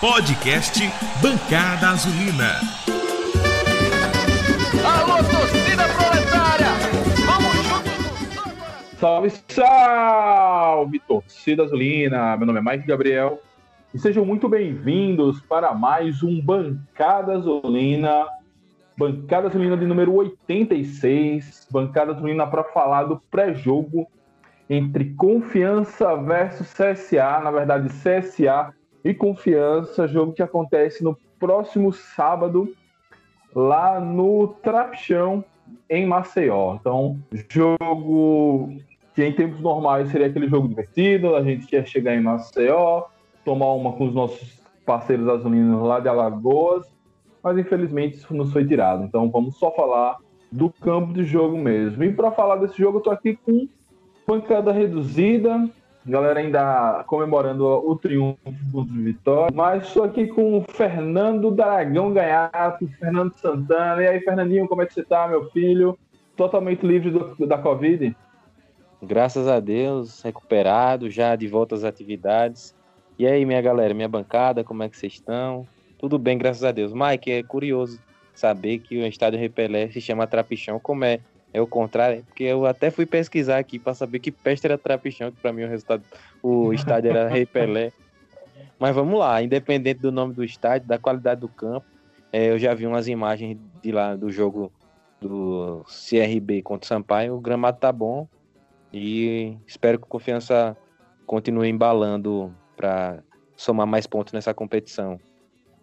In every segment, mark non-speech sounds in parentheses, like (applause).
Podcast Bancada Azulina. Alô, torcida proletária! Vamos juntos! Salve, salve, torcida azulina! Meu nome é Mike Gabriel e sejam muito bem-vindos para mais um Bancada Azulina. Bancada Azulina de número 86. Bancada Azulina para falar do pré-jogo entre Confiança versus CSA, na verdade CSA e Confiança, jogo que acontece no próximo sábado lá no Trapchão em Maceió. Então, jogo que em tempos normais seria aquele jogo divertido, a gente quer chegar em Maceió, tomar uma com os nossos parceiros azulinos lá de Alagoas, mas infelizmente isso nos foi tirado. Então, vamos só falar do campo de jogo mesmo. E para falar desse jogo, eu tô aqui com pancada reduzida, galera ainda comemorando o triunfo de Vitória. Mas estou aqui com o Fernando Dragão Gaiato, Fernando Santana. E aí, Fernandinho, como é que você tá, meu filho? Totalmente livre do, da Covid? Graças a Deus, recuperado, já de volta às atividades. E aí, minha galera, minha bancada, como é que vocês estão? Tudo bem, graças a Deus. Mike, é curioso saber que o estádio Repelé se chama Trapichão, como é é o contrário, porque eu até fui pesquisar aqui para saber que peste era trapichão, que para mim o resultado, o (laughs) estádio era Rei Pelé. Mas vamos lá, independente do nome do estádio, da qualidade do campo, é, eu já vi umas imagens de lá do jogo do CRB contra o Sampaio, o gramado tá bom e espero que o Confiança continue embalando para somar mais pontos nessa competição.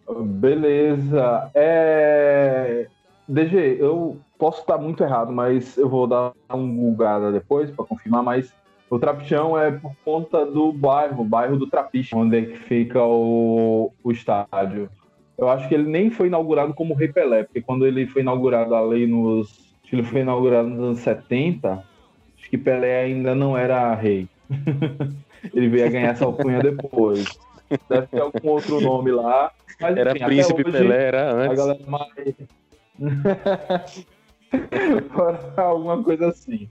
Beleza. É... DG, eu posso estar muito errado, mas eu vou dar um gulgada depois para confirmar, mas o Trapichão é por conta do bairro, o bairro do Trapiche, onde é que fica o, o estádio. Eu acho que ele nem foi inaugurado como Rei Pelé, porque quando ele foi inaugurado ali nos. Acho que ele foi inaugurado nos anos 70, acho que Pelé ainda não era rei. (laughs) ele veio a ganhar essa alcunha depois. Deve ter algum outro nome lá. Mas, era enfim, Príncipe hoje, Pelé, era antes. A galera mais. Alguma coisa assim.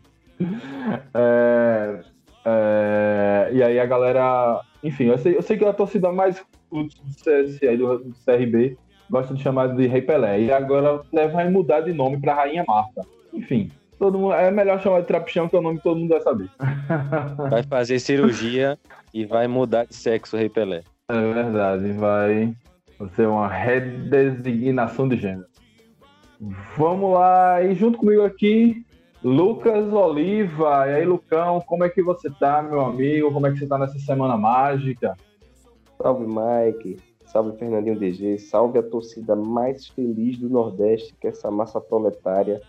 É, é, e aí a galera. Enfim, eu sei, eu sei que a torcida mais do CSI, do, do CRB, gosta de chamar de Rei Pelé. E agora vai mudar de nome para Rainha Marta. Enfim, todo mundo, é melhor chamar de Trapichão, que é o nome que todo mundo vai saber. (laughs) Vai fazer cirurgia e vai mudar de sexo Rei Pelé. É verdade, vai ser uma redesignação de gênero. Vamos lá, e junto comigo aqui, Lucas Oliva. E aí, Lucão, como é que você tá, meu amigo? Como é que você tá nessa semana mágica? Salve, Mike. Salve, Fernandinho DG. Salve a torcida mais feliz do Nordeste, que é essa massa proletária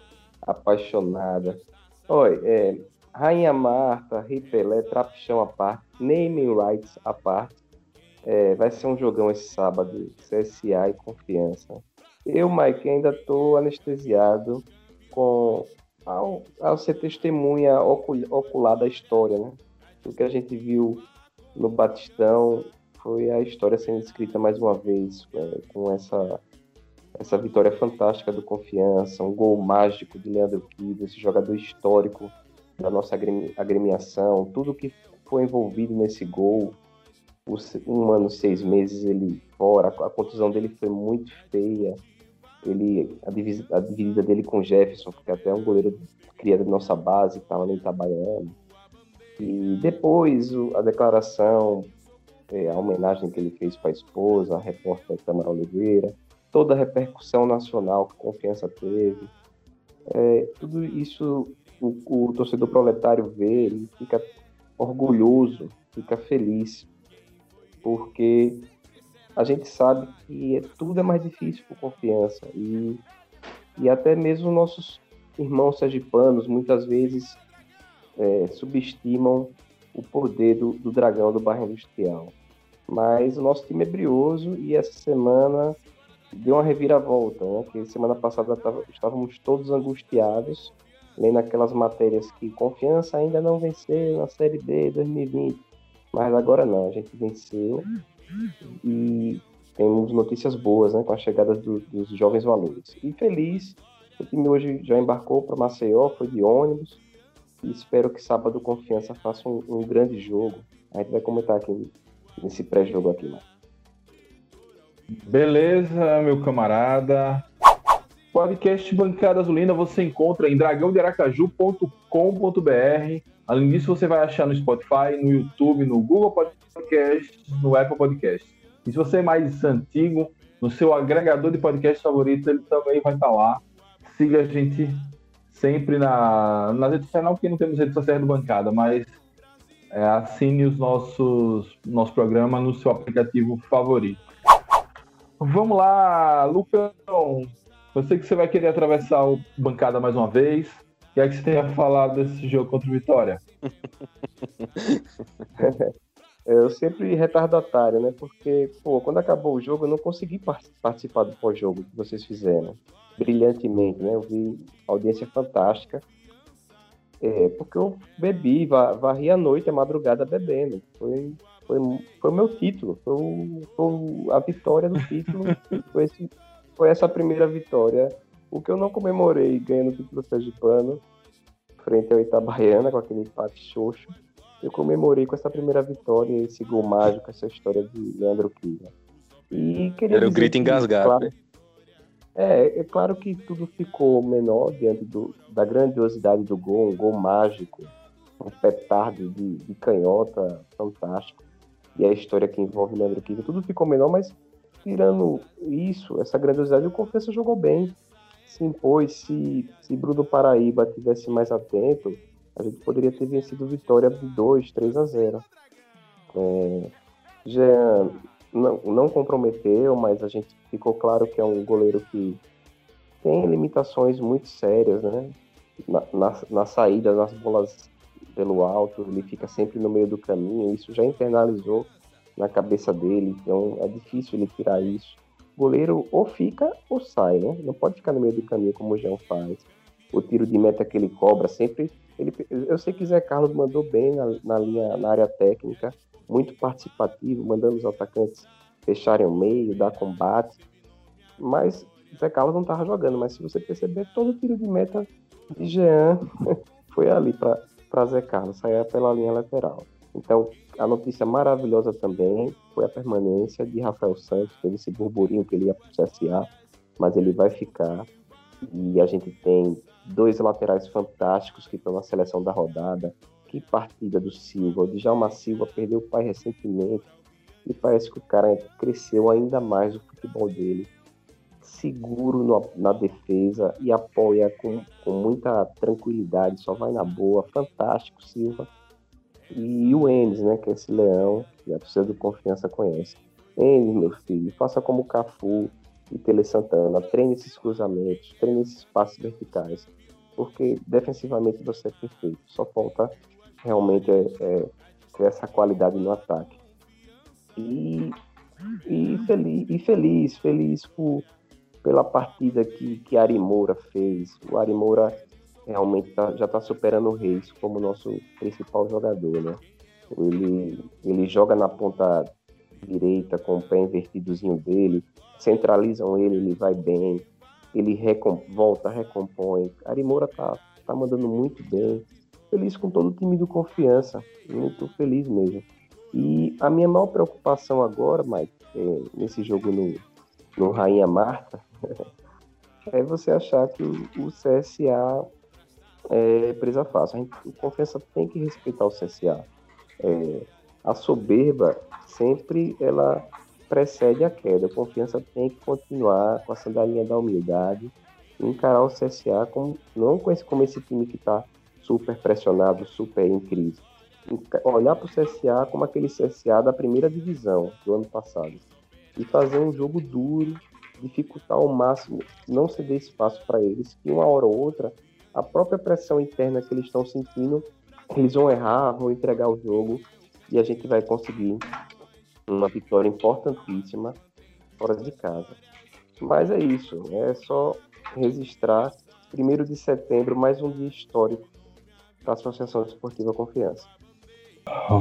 apaixonada. Oi, é, Rainha Marta, Rei Pelé, Trapichão à parte, Naming Rights à parte. É, vai ser um jogão esse sábado, CSA e Confiança. Eu, Mike, ainda estou anestesiado com ao, ao ser testemunha ocular da história, né? O que a gente viu no Batistão foi a história sendo escrita mais uma vez, com essa, essa vitória fantástica do Confiança, um gol mágico de Leandro Kido, esse jogador histórico da nossa agremiação, tudo que foi envolvido nesse gol, um ano, seis meses ele fora, a contusão dele foi muito feia, ele a, dividida, a dividida dele com Jefferson, que é até um goleiro criado da nossa base, que estava no Itabaiana. E depois o, a declaração, é, a homenagem que ele fez para a esposa, a repórter Tamara Oliveira, toda a repercussão nacional que confiança teve. É, tudo isso o, o torcedor proletário vê, ele fica orgulhoso, fica feliz, porque a gente sabe que tudo é mais difícil por confiança e, e até mesmo nossos irmãos sergipanos muitas vezes é, subestimam o poder do, do dragão do bairro industrial. Mas o nosso time é brioso e essa semana deu uma reviravolta, né? Semana passada tava, estávamos todos angustiados, lendo aquelas matérias que confiança ainda não venceu na Série B 2020. Mas agora não, a gente venceu e temos notícias boas né, com a chegada do, dos jovens valores. E feliz, o time hoje já embarcou para Maceió, foi de ônibus, e espero que sábado Confiança faça um, um grande jogo. A gente vai comentar aqui nesse pré-jogo aqui. Né? Beleza, meu camarada. Podcast Bancada Azulina você encontra em dragãodearacaju.com.br. Além disso, você vai achar no Spotify, no YouTube, no Google Podcast, no Apple Podcast. E se você é mais antigo, no seu agregador de podcast favorito, ele também vai estar lá. Siga a gente sempre na, nas redes sociais, não porque não temos redes sociais do Bancada, mas é, assine os nossos nosso programa no seu aplicativo favorito. Vamos lá, Lucão. Eu sei que você vai querer atravessar o bancada mais uma vez. O que é que você tem a falar desse jogo contra o Vitória? (laughs) eu sempre retardatário, né? Porque, pô, quando acabou o jogo, eu não consegui participar do pós-jogo que vocês fizeram. Brilhantemente, né? Eu vi audiência fantástica. É, porque eu bebi, varri a noite, a madrugada bebendo. Foi, foi, foi o meu título, foi, o, foi a vitória do título. (laughs) foi, esse, foi essa primeira vitória. O que eu não comemorei ganhando o título sergipano, frente ao Itabaiana, com aquele empate xoxo, eu comemorei com essa primeira vitória, esse gol mágico, essa história de Leandro Kiva. E queria Era o grito engasgado. Claro, né? É, é claro que tudo ficou menor diante do, da grandiosidade do gol, um gol mágico, um petardo de, de canhota fantástico, e a história que envolve Leandro Kiva, tudo ficou menor, mas tirando isso, essa grandiosidade, o Confiança jogou bem, se impôs, se, se Bruno Paraíba tivesse mais atento, a gente poderia ter vencido Vitória de 2, 3 a 0. É, Jean não, não comprometeu, mas a gente ficou claro que é um goleiro que tem limitações muito sérias, né? Na, na, na saída, nas bolas pelo alto, ele fica sempre no meio do caminho, isso já internalizou na cabeça dele, então é difícil ele tirar isso. Goleiro ou fica ou sai, né? Não pode ficar no meio do caminho como o Jean faz. O tiro de meta que ele cobra sempre. Ele, eu sei que Zé Carlos mandou bem na, na linha, na área técnica, muito participativo, mandando os atacantes fecharem o meio, dar combate. Mas Zé Carlos não estava jogando, mas se você perceber, todo tiro de meta de Jean (laughs) foi ali para Zé Carlos, sair pela linha lateral. Então, a notícia maravilhosa também foi a permanência de Rafael Santos, teve esse burburinho que ele ia para o CSA, mas ele vai ficar. E a gente tem dois laterais fantásticos que estão na seleção da rodada. Que partida do Silva. O Djalma Silva perdeu o pai recentemente e parece que o cara cresceu ainda mais o futebol dele. Seguro no, na defesa e apoia com, com muita tranquilidade, só vai na boa. Fantástico, Silva. E o Enes, né, que é esse leão que a torcida do Confiança conhece. Enes, meu filho, faça como o Cafu e Tele Santana, treine esses cruzamentos, treine esses passos verticais, porque defensivamente você é perfeito. Só falta realmente é, é, ter essa qualidade no ataque. E, e, feliz, e feliz, feliz por, pela partida que, que Ari Moura fez. O Ari Moura realmente tá, já está superando o Reis como nosso principal jogador, né? Ele, ele joga na ponta direita com o pé invertidozinho dele, centralizam ele, ele vai bem, ele recom volta, recompõe. Ari Moura tá, tá mandando muito bem. Feliz com todo o time do confiança, muito feliz mesmo. E a minha maior preocupação agora, Mike, é, nesse jogo no, no Rainha Marta, (laughs) é você achar que o CSA é presa fácil. A gente, o Confiança tem que respeitar o CSA. É, a soberba sempre ela precede a queda. A confiança tem que continuar com a sandalinha da humildade e encarar o CSA como, não com esse, como esse time que está super pressionado, super em crise olhar para o CSA como aquele CSA da primeira divisão do ano passado e fazer um jogo duro, dificultar ao máximo, não ceder espaço para eles, que uma hora ou outra a própria pressão interna que eles estão sentindo, eles vão errar, vão entregar o jogo e a gente vai conseguir uma vitória importantíssima fora de casa. Mas é isso, é só registrar primeiro de setembro mais um dia histórico para a Associação Esportiva Confiança.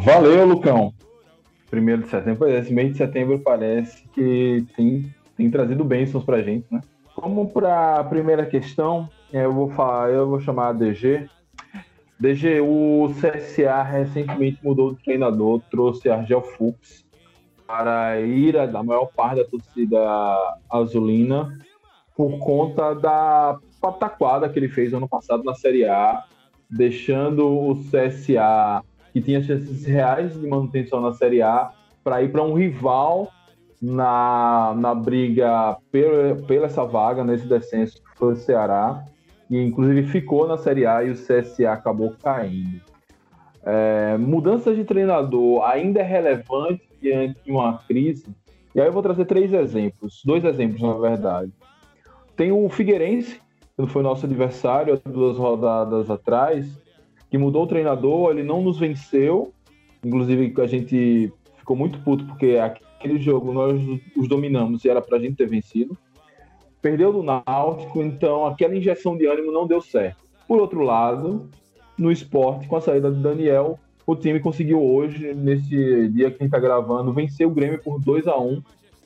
Valeu, Lucão. Primeiro de setembro, esse mês de setembro parece que tem, tem trazido bênçãos pra gente, né? Vamos para a primeira questão. Eu vou falar, eu vou chamar a DG. DG, o CSA recentemente mudou de treinador, trouxe Argel Fuchs. para a ira da maior parte da torcida azulina por conta da pataquada que ele fez ano passado na Série A, deixando o CSA, que tinha chances reais de manutenção na Série A, para ir para um rival na, na briga pela, pela essa vaga, nesse descenso, que foi o Ceará, e inclusive ficou na Série A e o CSA acabou caindo. É, mudança de treinador ainda é relevante diante de uma crise? E aí eu vou trazer três exemplos, dois exemplos na verdade. Tem o Figueirense, que foi nosso adversário duas rodadas atrás, que mudou o treinador, ele não nos venceu, inclusive a gente ficou muito puto porque aquele jogo nós os dominamos e era pra gente ter vencido. Perdeu do Náutico, então aquela injeção de ânimo não deu certo. Por outro lado, no esporte, com a saída do Daniel, o time conseguiu hoje, nesse dia que a gente está gravando, vencer o Grêmio por 2 a 1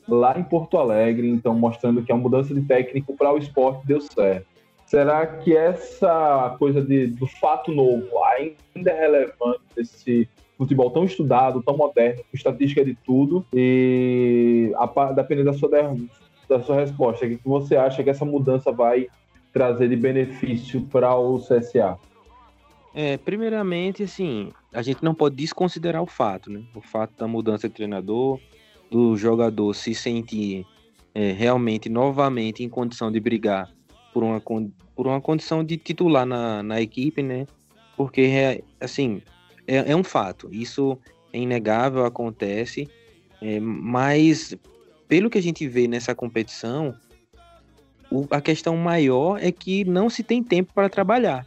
lá em Porto Alegre, então mostrando que a mudança de técnico para o esporte deu certo. Será que essa coisa de, do fato novo ainda é relevante nesse futebol tão estudado, tão moderno, com estatística de tudo? E a, dependendo da sua, da sua resposta, o que você acha que essa mudança vai trazer de benefício para o CSA? É, primeiramente, assim, a gente não pode desconsiderar o fato, né? O fato da mudança de treinador, do jogador se sentir é, realmente, novamente, em condição de brigar por uma, por uma condição de titular na, na equipe, né? Porque, é, assim, é, é um fato. Isso é inegável, acontece. É, mas, pelo que a gente vê nessa competição, o, a questão maior é que não se tem tempo para trabalhar.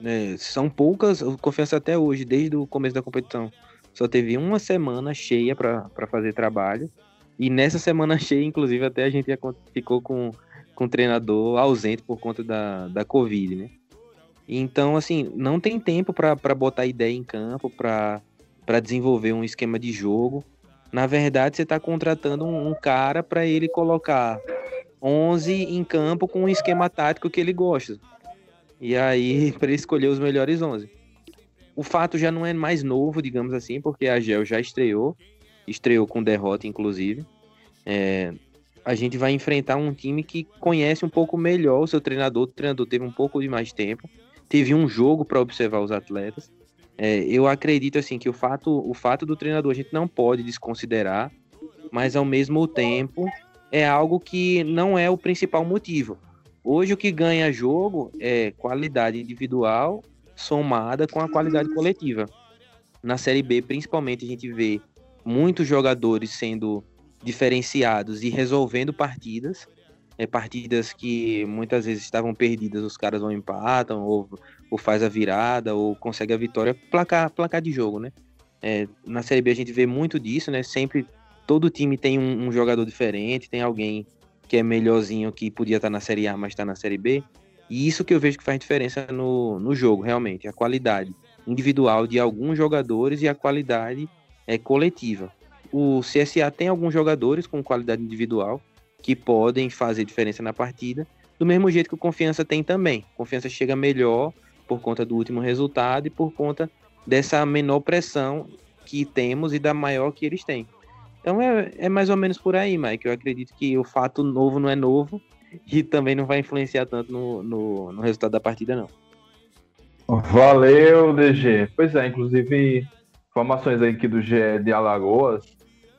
Né? São poucas, eu confesso até hoje, desde o começo da competição, só teve uma semana cheia para fazer trabalho. E nessa semana (laughs) cheia, inclusive, até a gente ficou com, com o treinador ausente por conta da, da Covid, né? Então, assim, não tem tempo para botar ideia em campo, para desenvolver um esquema de jogo. Na verdade, você está contratando um, um cara para ele colocar 11 em campo com um esquema tático que ele gosta. E aí, (laughs) para escolher os melhores 11. O fato já não é mais novo, digamos assim, porque a Gel já estreou, estreou com derrota, inclusive. É, a gente vai enfrentar um time que conhece um pouco melhor o seu treinador. O treinador teve um pouco de mais tempo, teve um jogo para observar os atletas. É, eu acredito assim que o fato, o fato do treinador a gente não pode desconsiderar, mas ao mesmo tempo é algo que não é o principal motivo. Hoje o que ganha jogo é qualidade individual somada com a qualidade coletiva. Na Série B, principalmente, a gente vê muitos jogadores sendo diferenciados e resolvendo partidas. É, partidas que muitas vezes estavam perdidas, os caras vão empatam, ou, ou faz a virada, ou consegue a vitória, placar, placar de jogo, né? É, na Série B a gente vê muito disso, né? Sempre todo time tem um, um jogador diferente, tem alguém que é melhorzinho que podia estar na Série A, mas está na Série B. E isso que eu vejo que faz diferença no, no jogo, realmente, a qualidade individual de alguns jogadores e a qualidade é, coletiva. O CSA tem alguns jogadores com qualidade individual que podem fazer diferença na partida, do mesmo jeito que o Confiança tem também. Confiança chega melhor por conta do último resultado e por conta dessa menor pressão que temos e da maior que eles têm. Então é, é mais ou menos por aí, Mike. Eu acredito que o fato novo não é novo e também não vai influenciar tanto no, no, no resultado da partida, não. Valeu, DG. Pois é, inclusive, informações aqui do GE de Alagoas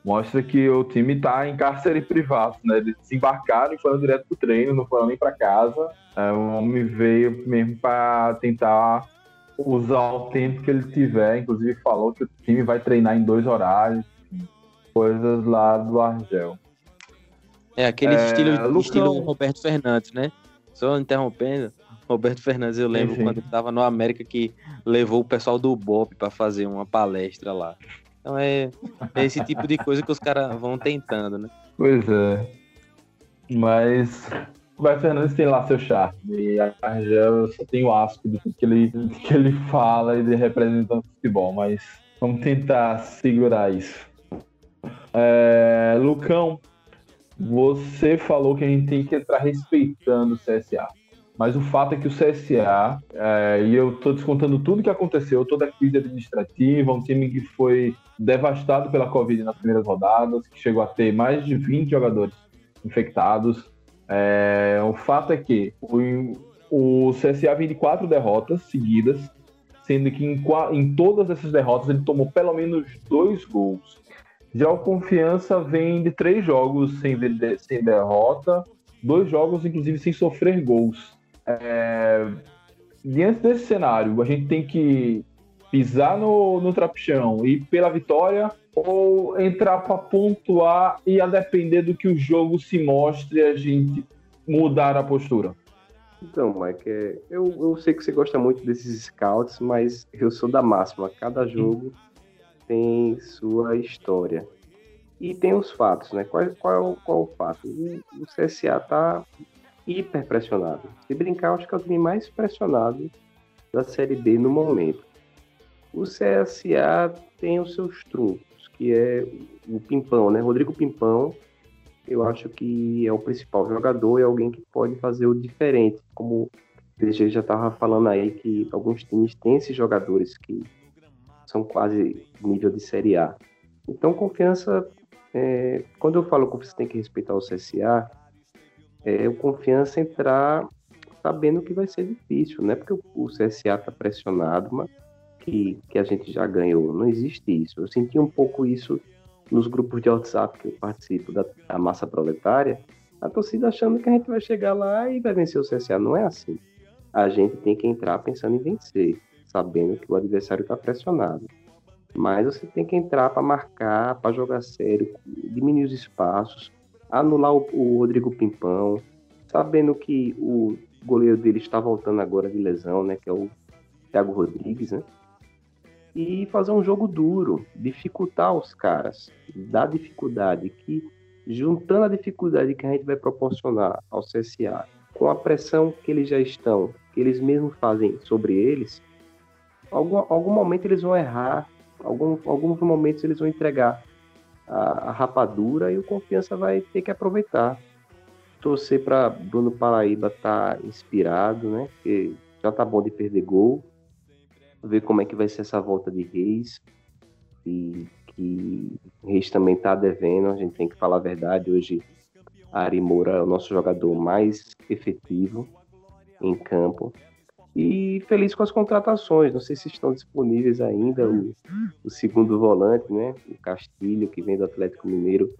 mostra que o time está em cárcere privado, né? Eles desembarcaram e foram direto pro treino, não foram nem para casa. É, o homem veio mesmo para tentar usar o tempo que ele tiver. Inclusive falou que o time vai treinar em dois horários coisas lá do Argel. É, aquele é, estilo, Lucão... estilo Roberto Fernandes, né? Só interrompendo, Roberto Fernandes, eu lembro quando ele estava no América que levou o pessoal do BOP para fazer uma palestra lá. Então é, é esse tipo de coisa que os caras vão tentando, né? Pois é. Mas Roberto Fernandes tem lá seu charme. E a Argel só tem o asco do que ele, que ele fala e de representando o futebol. Mas vamos tentar segurar isso. É, Lucão, você falou que a gente tem que entrar respeitando o CSA. Mas o fato é que o CSA, é, e eu estou descontando tudo que aconteceu, toda a crise administrativa, um time que foi devastado pela Covid nas primeiras rodadas, que chegou a ter mais de 20 jogadores infectados. É, o fato é que o, o CSA vem de quatro derrotas seguidas, sendo que em, em todas essas derrotas ele tomou pelo menos dois gols. Já o Confiança vem de três jogos sem, sem derrota, dois jogos, inclusive, sem sofrer gols. É... Diante desse cenário, a gente tem que pisar no, no trapichão e pela vitória ou entrar para pontuar e a depender do que o jogo se mostre a gente mudar a postura? Então, Mike, é, eu, eu sei que você gosta muito desses scouts, mas eu sou da máxima. Cada jogo tem sua história. E tem os fatos, né? Qual, qual, qual é o fato? O, o CSA tá hiper pressionado. Se brincar, acho que é o time mais pressionado da Série B no momento. O CSA tem os seus truques, que é o Pimpão, né? Rodrigo Pimpão, eu acho que é o principal jogador, é alguém que pode fazer o diferente, como o DG já estava falando aí, que alguns times têm esses jogadores que são quase nível de Série A. Então, confiança, é, quando eu falo que você tem que respeitar o CSA, é o confiança entrar sabendo que vai ser difícil, né? Porque o, CSA está pressionado, mas que, que a gente já ganhou. Não existe isso. Eu senti um pouco isso nos grupos de WhatsApp que eu participo da, da massa proletária, a torcida achando que a gente vai chegar lá e vai vencer o CSA. Não é assim. A gente tem que entrar pensando em vencer, sabendo que o adversário está pressionado. Mas você tem que entrar para marcar, para jogar sério, diminuir os espaços, anular o, o Rodrigo Pimpão, sabendo que o goleiro dele está voltando agora de lesão, né? Que é o Thiago Rodrigues, né? E fazer um jogo duro, dificultar os caras, dar dificuldade, que juntando a dificuldade que a gente vai proporcionar ao CSA com a pressão que eles já estão, que eles mesmos fazem sobre eles, algum, algum momento eles vão errar, algum, alguns momentos eles vão entregar a, a rapadura e o confiança vai ter que aproveitar. Torcer para Bruno Paraíba estar tá inspirado, né? Porque já tá bom de perder gol. Ver como é que vai ser essa volta de Reis. E que Reis também tá devendo, a gente tem que falar a verdade. Hoje, Ari Moura é o nosso jogador mais efetivo em campo. E feliz com as contratações. Não sei se estão disponíveis ainda o, o segundo volante, né? O Castilho, que vem do Atlético Mineiro,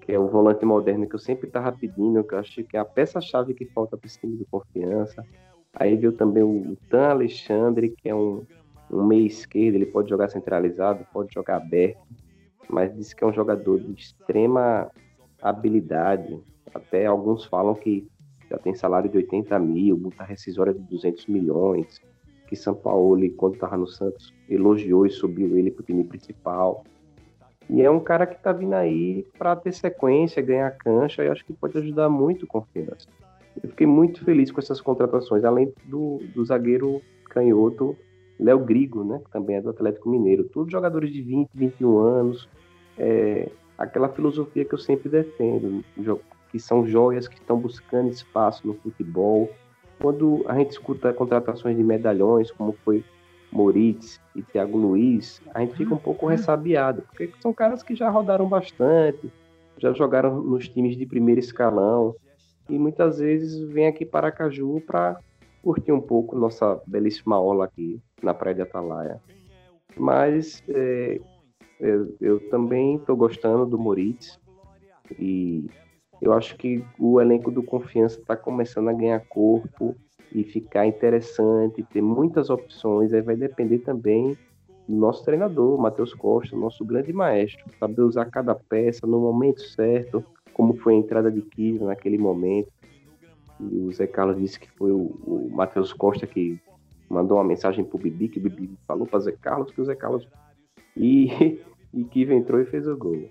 que é o volante moderno que eu sempre estava pedindo, que eu acho que é a peça-chave que falta para esse time de confiança. Aí veio também o Tan Alexandre, que é um, um meio esquerdo, ele pode jogar centralizado, pode jogar aberto, mas diz que é um jogador de extrema habilidade. Até alguns falam que já tem salário de 80 mil, multa rescisória de 200 milhões, que São Paulo, quando estava no Santos, elogiou e subiu ele para o time principal. E é um cara que está vindo aí para ter sequência, ganhar cancha, e acho que pode ajudar muito o Confiança. Eu fiquei muito feliz com essas contratações, além do, do zagueiro canhoto Léo Grigo, né, que também é do Atlético Mineiro. Todos jogadores de 20, 21 anos, é, aquela filosofia que eu sempre defendo, que são joias que estão buscando espaço no futebol. Quando a gente escuta contratações de medalhões, como foi Moritz e Thiago Luiz, a gente fica um pouco ressabiado, porque são caras que já rodaram bastante, já jogaram nos times de primeiro escalão e muitas vezes vêm aqui para Aracaju para curtir um pouco nossa belíssima aula aqui na Praia de Atalaia. Mas é, eu, eu, também estou gostando do Moritz e eu acho que o elenco do Confiança está começando a ganhar corpo e ficar interessante, ter muitas opções. Aí vai depender também do nosso treinador, Matheus Costa, nosso grande maestro, saber usar cada peça no momento certo, como foi a entrada de Kiva naquele momento. E o Zé Carlos disse que foi o, o Matheus Costa que mandou uma mensagem pro Bibi, que o Bibi falou para Zé Carlos que o Zé Carlos. E, (laughs) e Kiva entrou e fez o gol.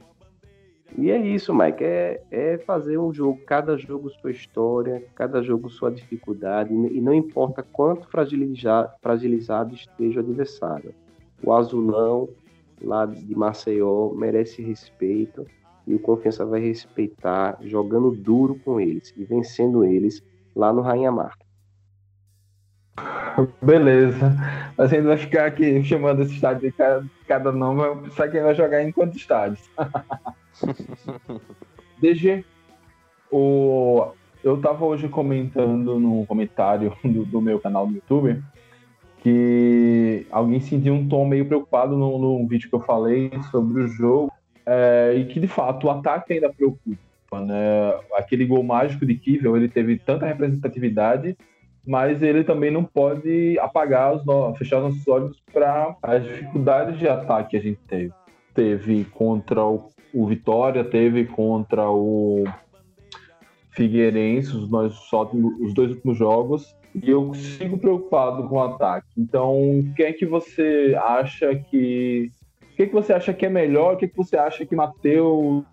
E é isso, Mike. É, é fazer um jogo, cada jogo sua história, cada jogo sua dificuldade, e não importa quanto fragilizado, fragilizado esteja o adversário. O azulão lá de Maceió merece respeito e o Confiança vai respeitar jogando duro com eles e vencendo eles lá no Rainha Marta. Beleza. Mas ainda vai ficar aqui chamando esse estádio de cada, cada nome, vai pensar quem vai jogar em quantos estádios. (laughs) DG, o, eu estava hoje comentando no comentário (laughs) do, do, meu canal do YouTube que alguém sentiu um tom meio preocupado no, no vídeo que eu falei sobre o jogo é, e que de fato o ataque ainda preocupa. Né? Aquele gol mágico de Kivel ele teve tanta representatividade, mas ele também não pode apagar os fechar nossos olhos para as dificuldades de ataque que a gente teve. Teve contra o, o Vitória, teve contra o Figueirense, os, nós os dois últimos jogos, e eu sigo preocupado com o ataque. Então, o que é que você acha que. Que, que você acha que é melhor? O que, que você acha que Matheus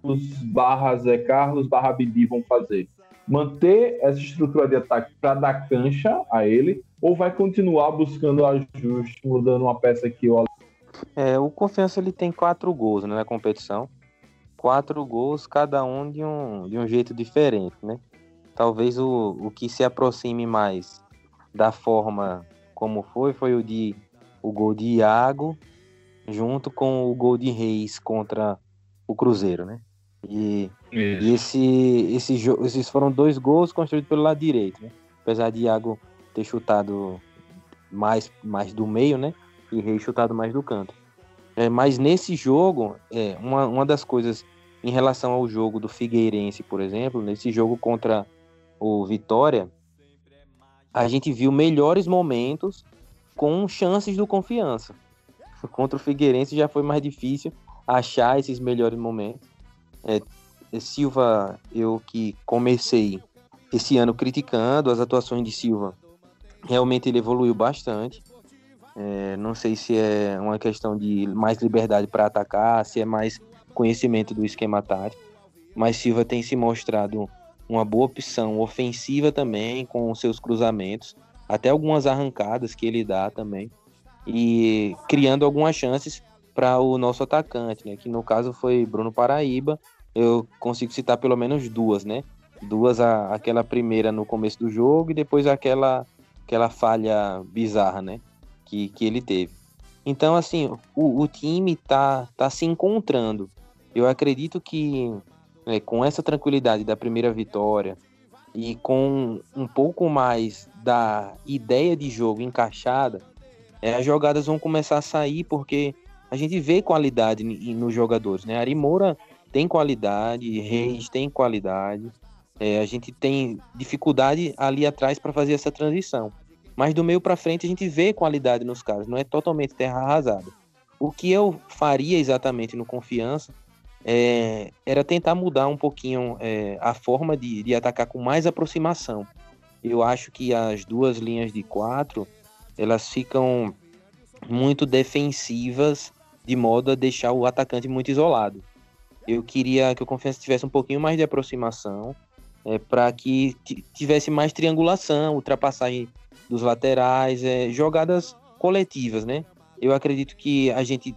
barra Zé Carlos barra Bibi vão fazer? Manter essa estrutura de ataque para dar cancha a ele, ou vai continuar buscando ajuste, mudando uma peça aqui ou é, o Confiança ele tem quatro gols né, na competição quatro gols, cada um de um, de um jeito diferente, né? Talvez o, o que se aproxime mais da forma como foi, foi o de o gol de Iago junto com o gol de Reis contra o Cruzeiro, né? E, e esse, esse, esses foram dois gols construídos pelo lado direito, né? Apesar de Iago ter chutado mais, mais do meio, né? E Reis chutado mais do canto. É, mas nesse jogo, é, uma, uma das coisas em relação ao jogo do Figueirense, por exemplo, nesse jogo contra o Vitória, a gente viu melhores momentos com chances do confiança. Contra o Figueirense já foi mais difícil achar esses melhores momentos. É, Silva, eu que comecei esse ano criticando as atuações de Silva, realmente ele evoluiu bastante. É, não sei se é uma questão de mais liberdade para atacar, se é mais conhecimento do esquema tático. Mas Silva tem se mostrado uma boa opção ofensiva também, com seus cruzamentos, até algumas arrancadas que ele dá também, e criando algumas chances para o nosso atacante, né? Que no caso foi Bruno Paraíba. Eu consigo citar pelo menos duas, né? Duas, a, aquela primeira no começo do jogo e depois aquela, aquela falha bizarra, né? que, que ele teve. Então, assim, o, o time tá, tá se encontrando. Eu acredito que é, com essa tranquilidade da primeira vitória e com um pouco mais da ideia de jogo encaixada, é, as jogadas vão começar a sair porque a gente vê qualidade nos jogadores, né? Ari Moura tem qualidade, Reis tem qualidade, é, a gente tem dificuldade ali atrás para fazer essa transição. Mas do meio para frente a gente vê qualidade nos caras, não é totalmente terra arrasada. O que eu faria exatamente no Confiança é, era tentar mudar um pouquinho é, a forma de, de atacar com mais aproximação. Eu acho que as duas linhas de quatro elas ficam muito defensivas de modo a deixar o atacante muito isolado. Eu queria que o Confiança tivesse um pouquinho mais de aproximação é, para que tivesse mais triangulação, ultrapassagem dos laterais, é, jogadas coletivas, né? Eu acredito que a gente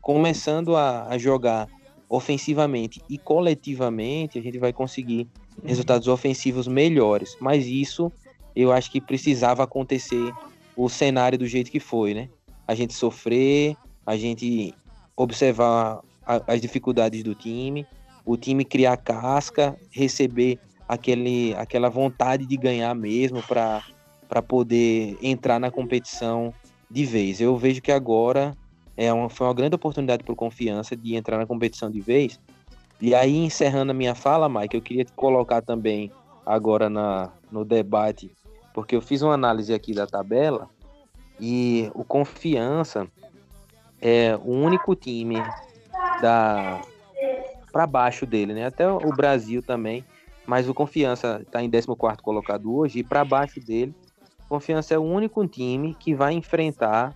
começando a, a jogar ofensivamente e coletivamente, a gente vai conseguir resultados ofensivos melhores. Mas isso eu acho que precisava acontecer o cenário do jeito que foi, né? A gente sofrer, a gente observar a, as dificuldades do time, o time criar casca, receber aquele, aquela vontade de ganhar mesmo para poder entrar na competição de vez. Eu vejo que agora é uma, foi uma grande oportunidade para Confiança de entrar na competição de vez. E aí, encerrando a minha fala, Mike, eu queria te colocar também agora na, no debate, porque eu fiz uma análise aqui da tabela e o Confiança é o único time da para baixo dele, né? Até o Brasil também, mas o Confiança está em 14 colocado hoje e para baixo dele Confiança é o único time que vai enfrentar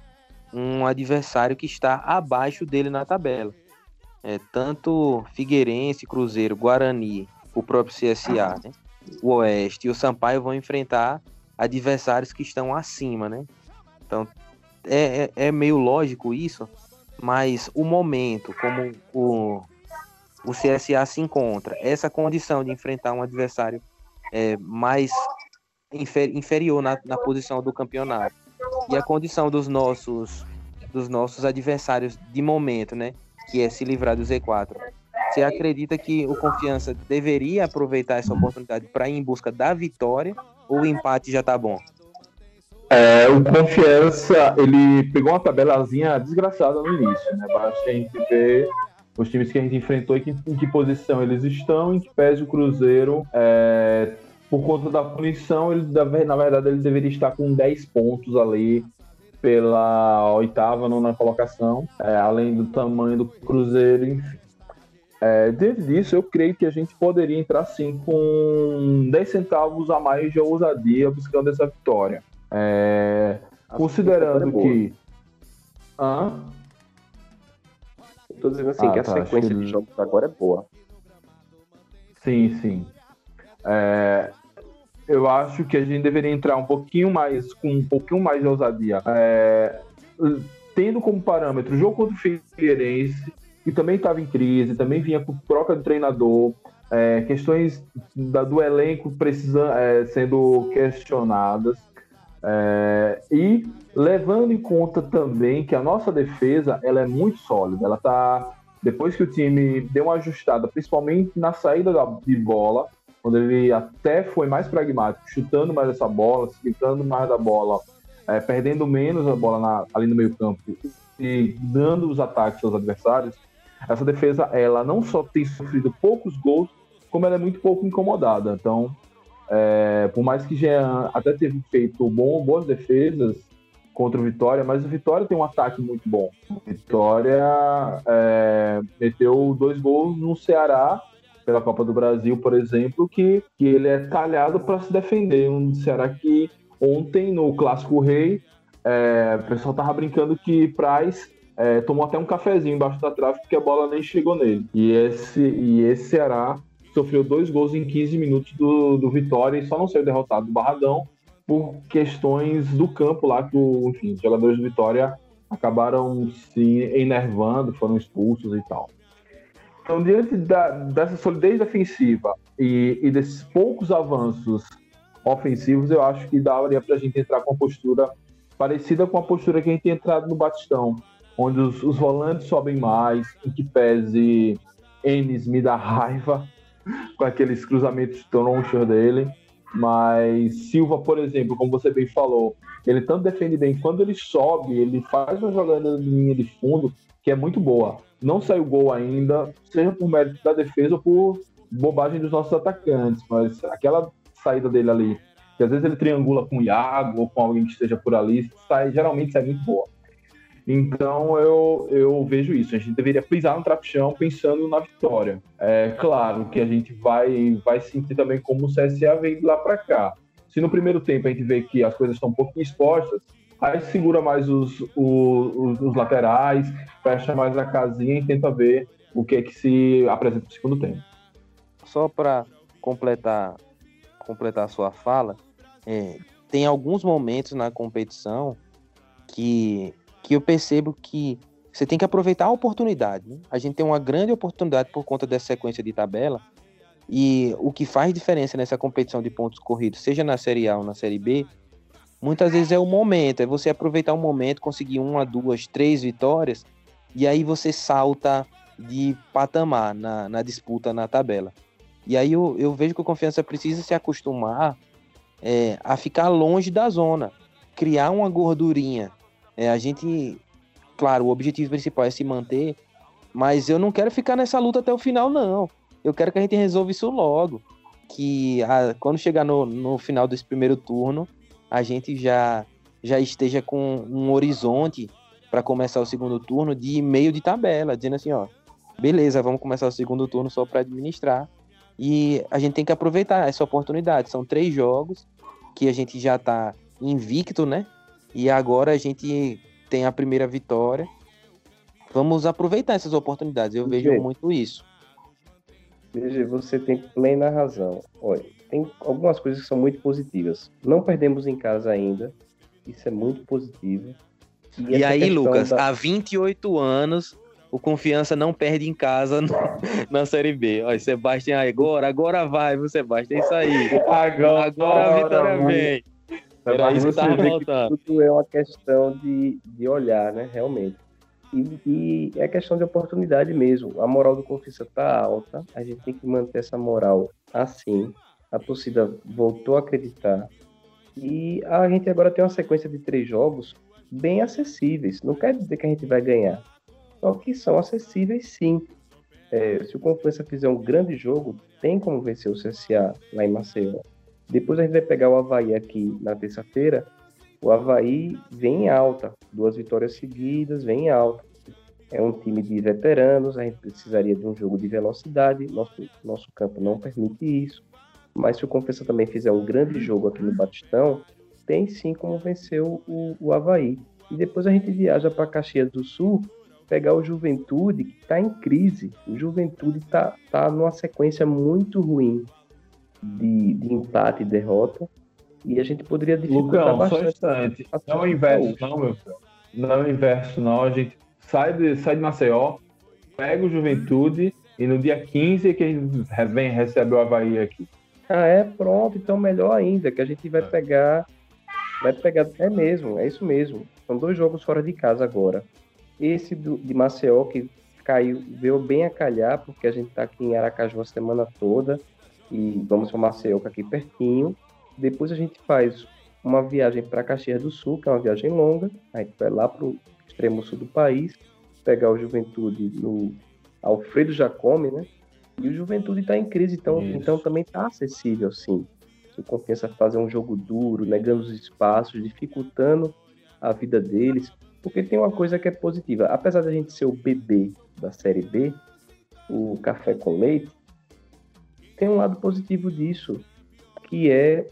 um adversário que está abaixo dele na tabela. É, tanto Figueirense, Cruzeiro, Guarani, o próprio CSA, né? o Oeste e o Sampaio vão enfrentar adversários que estão acima, né? Então é, é, é meio lógico isso, mas o momento, como o, o CSA se encontra, essa condição de enfrentar um adversário é, mais infer, inferior na, na posição do campeonato. e a condição dos nossos dos nossos adversários de momento, né? Que é se livrar do Z4. Você acredita que o Confiança deveria aproveitar essa oportunidade para ir em busca da vitória ou o empate já tá bom? É, o Confiança, ele pegou uma tabelazinha desgraçada no início, né? Basta a gente ver os times que a gente enfrentou e que, em que posição eles estão, em que pese o Cruzeiro, é, por conta da punição, ele, na verdade ele deveria estar com 10 pontos ali pela oitava, nona colocação, é, além do tamanho do Cruzeiro, enfim. É, dentro disso, eu creio que a gente poderia entrar sim com 10 centavos a mais de ousadia buscando essa vitória. É, considerando que. Hã? Eu tô dizendo assim, ah, que a tá, sequência que... de jogos agora é boa. Sim, sim. É, eu acho que a gente deveria entrar um pouquinho mais, com um pouquinho mais de ousadia. É, tendo como parâmetro o jogo contra o Figueirense, que também estava em crise, também vinha com troca de treinador, é, questões da, do elenco precisando, é, sendo questionadas. É, e levando em conta também que a nossa defesa ela é muito sólida. Ela tá depois que o time deu uma ajustada, principalmente na saída da, de bola, quando ele até foi mais pragmático, chutando mais essa bola, se mais da bola, é, perdendo menos a bola na, ali no meio campo e dando os ataques aos adversários, essa defesa ela não só tem sofrido poucos gols, como ela é muito pouco incomodada. Então, é, por mais que Jean até teve feito bom, boas defesas contra o Vitória, mas o Vitória tem um ataque muito bom. O Vitória é, meteu dois gols no Ceará pela Copa do Brasil, por exemplo, que, que ele é talhado para se defender. Um Ceará que ontem no Clássico Rei, é, o pessoal tava brincando que Praz é, tomou até um cafezinho embaixo da trave porque a bola nem chegou nele. E esse, e esse Ceará sofreu dois gols em 15 minutos do, do Vitória e só não saiu derrotado do Barradão por questões do campo lá que o, enfim, os jogadores do Vitória acabaram se enervando, foram expulsos e tal. Então, diante da, dessa solidez defensiva e, e, desses poucos avanços ofensivos, eu acho que daria para a gente entrar com uma postura parecida com a postura que a gente tem entrado no Batistão, onde os, os volantes sobem mais, em que pese Enes me dá raiva (laughs) com aqueles cruzamentos tronchos dele. Mas Silva, por exemplo, como você bem falou, ele tanto defende bem, quando ele sobe, ele faz uma jogada de linha de fundo que é muito boa. Não saiu gol ainda, seja por mérito da defesa ou por bobagem dos nossos atacantes, mas aquela saída dele ali, que às vezes ele triangula com o Iago ou com alguém que esteja por ali, sai, geralmente sai muito boa. Então eu, eu vejo isso. A gente deveria pisar no trapichão pensando na vitória. É claro que a gente vai, vai sentir também como o CSA vem lá para cá. Se no primeiro tempo a gente vê que as coisas estão um pouquinho expostas, aí segura mais os, os, os laterais, fecha mais a casinha e tenta ver o que é que se apresenta no segundo tempo. Só para completar completar a sua fala, é, tem alguns momentos na competição que, que eu percebo que você tem que aproveitar a oportunidade. Né? A gente tem uma grande oportunidade por conta dessa sequência de tabela. E o que faz diferença nessa competição de pontos corridos, seja na Série A ou na Série B, muitas vezes é o momento, é você aproveitar o momento, conseguir uma, duas, três vitórias, e aí você salta de patamar na, na disputa na tabela. E aí eu, eu vejo que o Confiança precisa se acostumar é, a ficar longe da zona, criar uma gordurinha. É, a gente, claro, o objetivo principal é se manter, mas eu não quero ficar nessa luta até o final, não. Eu quero que a gente resolva isso logo. Que a, quando chegar no, no final desse primeiro turno, a gente já, já esteja com um horizonte para começar o segundo turno de meio de tabela, dizendo assim, ó, beleza, vamos começar o segundo turno só para administrar. E a gente tem que aproveitar essa oportunidade. São três jogos que a gente já está invicto, né? E agora a gente tem a primeira vitória. Vamos aproveitar essas oportunidades. Eu vejo muito isso. Veja, você tem plena razão. Olha, tem algumas coisas que são muito positivas. Não perdemos em casa ainda. Isso é muito positivo. E, e aí, Lucas, da... há 28 anos, o Confiança não perde em casa no, (laughs) na Série B. Olha, Sebastião, agora, agora vai, viu, Sebastião? É isso aí. Agora, agora a vitória vem. Era isso que tava faltando. Tudo é uma questão de, de olhar, né? Realmente. E, e é questão de oportunidade mesmo. A moral do Confiança tá alta. A gente tem que manter essa moral assim. A torcida voltou a acreditar. E a gente agora tem uma sequência de três jogos bem acessíveis. Não quer dizer que a gente vai ganhar. Só que são acessíveis sim. É, se o Confiança fizer um grande jogo, tem como vencer o CSA lá em Maceió. Depois a gente vai pegar o Havaí aqui na terça-feira. O Havaí vem em alta. Duas vitórias seguidas, vem em alta. É um time de veteranos, a gente precisaria de um jogo de velocidade. Nosso, nosso campo não permite isso. Mas se o Confiança também fizer um grande jogo aqui no Batistão, tem sim como vencer o, o, o Havaí. E depois a gente viaja para Caxias do Sul, pegar o Juventude, que está em crise. O Juventude está tá numa sequência muito ruim de, de empate e derrota. E a gente poderia dificultar Lucão, só um bastante. instante. Não é o inverso, não, meu filho. Não é o inverso, não. A gente sai de, sai de Maceió, pega o Juventude e no dia 15 é que a gente vem receber o Havaí aqui. Ah, é? Pronto, então melhor ainda, que a gente vai É. pegar. Vai pegar. É mesmo, é isso mesmo. São dois jogos fora de casa agora. Esse do, de Maceió, que caiu, veio bem a calhar, porque a gente tá aqui em Aracaju a semana toda. E vamos para Maceió, que é aqui pertinho. Depois a gente faz uma viagem para Caxias do Sul, que é uma viagem longa. A gente vai lá pro extremo sul do país, pegar o Juventude no Alfredo Jacome, né? E o Juventude está em crise, então, Isso. então também está acessível, sim. Se o Confiança fazer um jogo duro, negando os espaços, dificultando a vida deles, porque tem uma coisa que é positiva. Apesar da gente ser o bebê da Série B, o café com leite, tem um lado positivo disso, que é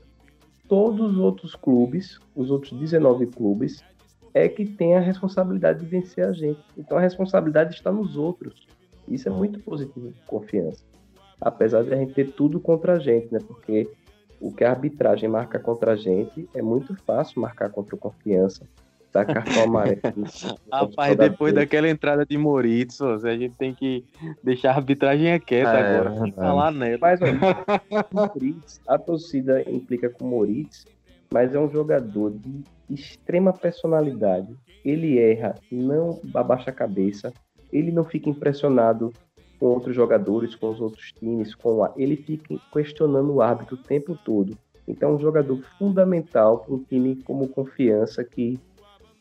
todos os outros clubes, os outros 19 clubes, é que tem a responsabilidade de vencer a gente. Então a responsabilidade está nos outros. Isso é muito positivo com confiança. Apesar de a gente ter tudo contra a gente, né? Porque o que a arbitragem marca contra a gente é muito fácil marcar contra o confiança. Dar cartão amarelo. Rapaz, depois daquela entrada de Moritz, a gente tem que deixar a arbitragem é quieta É, agora, é falar nela. Mas (laughs) Moritz, a torcida implica com o Moritz, mas é um jogador de extrema personalidade. Ele erra, não abaixa a cabeça, ele não fica impressionado com outros jogadores, com os outros times, com a... ele fica questionando o árbitro o tempo todo. Então, é um jogador fundamental para um time como Confiança que,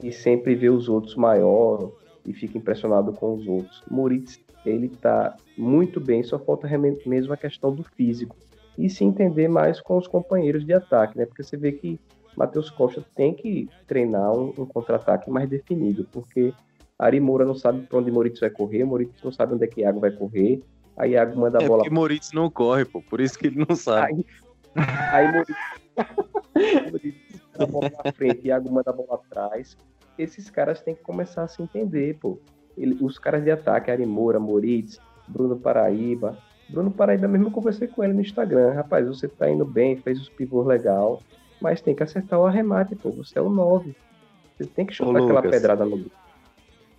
que sempre vê os outros maior e fica impressionado com os outros. Moritz, ele tá muito bem, só falta mesmo a questão do físico e se entender mais com os companheiros de ataque, né? Porque você vê que Matheus Costa tem que treinar um, um contra-ataque mais definido, porque Ari Moura não sabe para onde Moritz vai correr, Moritz não sabe onde é que Iago vai correr, aí Iago manda a É bola porque Moritz não corre, pô, por isso que ele não sabe. Aí, aí Moritz, (laughs) Moritz a bola na frente, Iago manda a bola atrás. Esses caras têm que começar a se entender, pô. Ele- os caras de ataque, Ari Moura, Moritz, Bruno Paraíba. Bruno Paraíba mesmo eu conversei com ele no Instagram. Rapaz, você tá indo bem, fez os pivôs legal, mas tem que acertar o arremate, pô. Você é o 9. Você tem que chutar Ô, aquela Lucas. pedrada no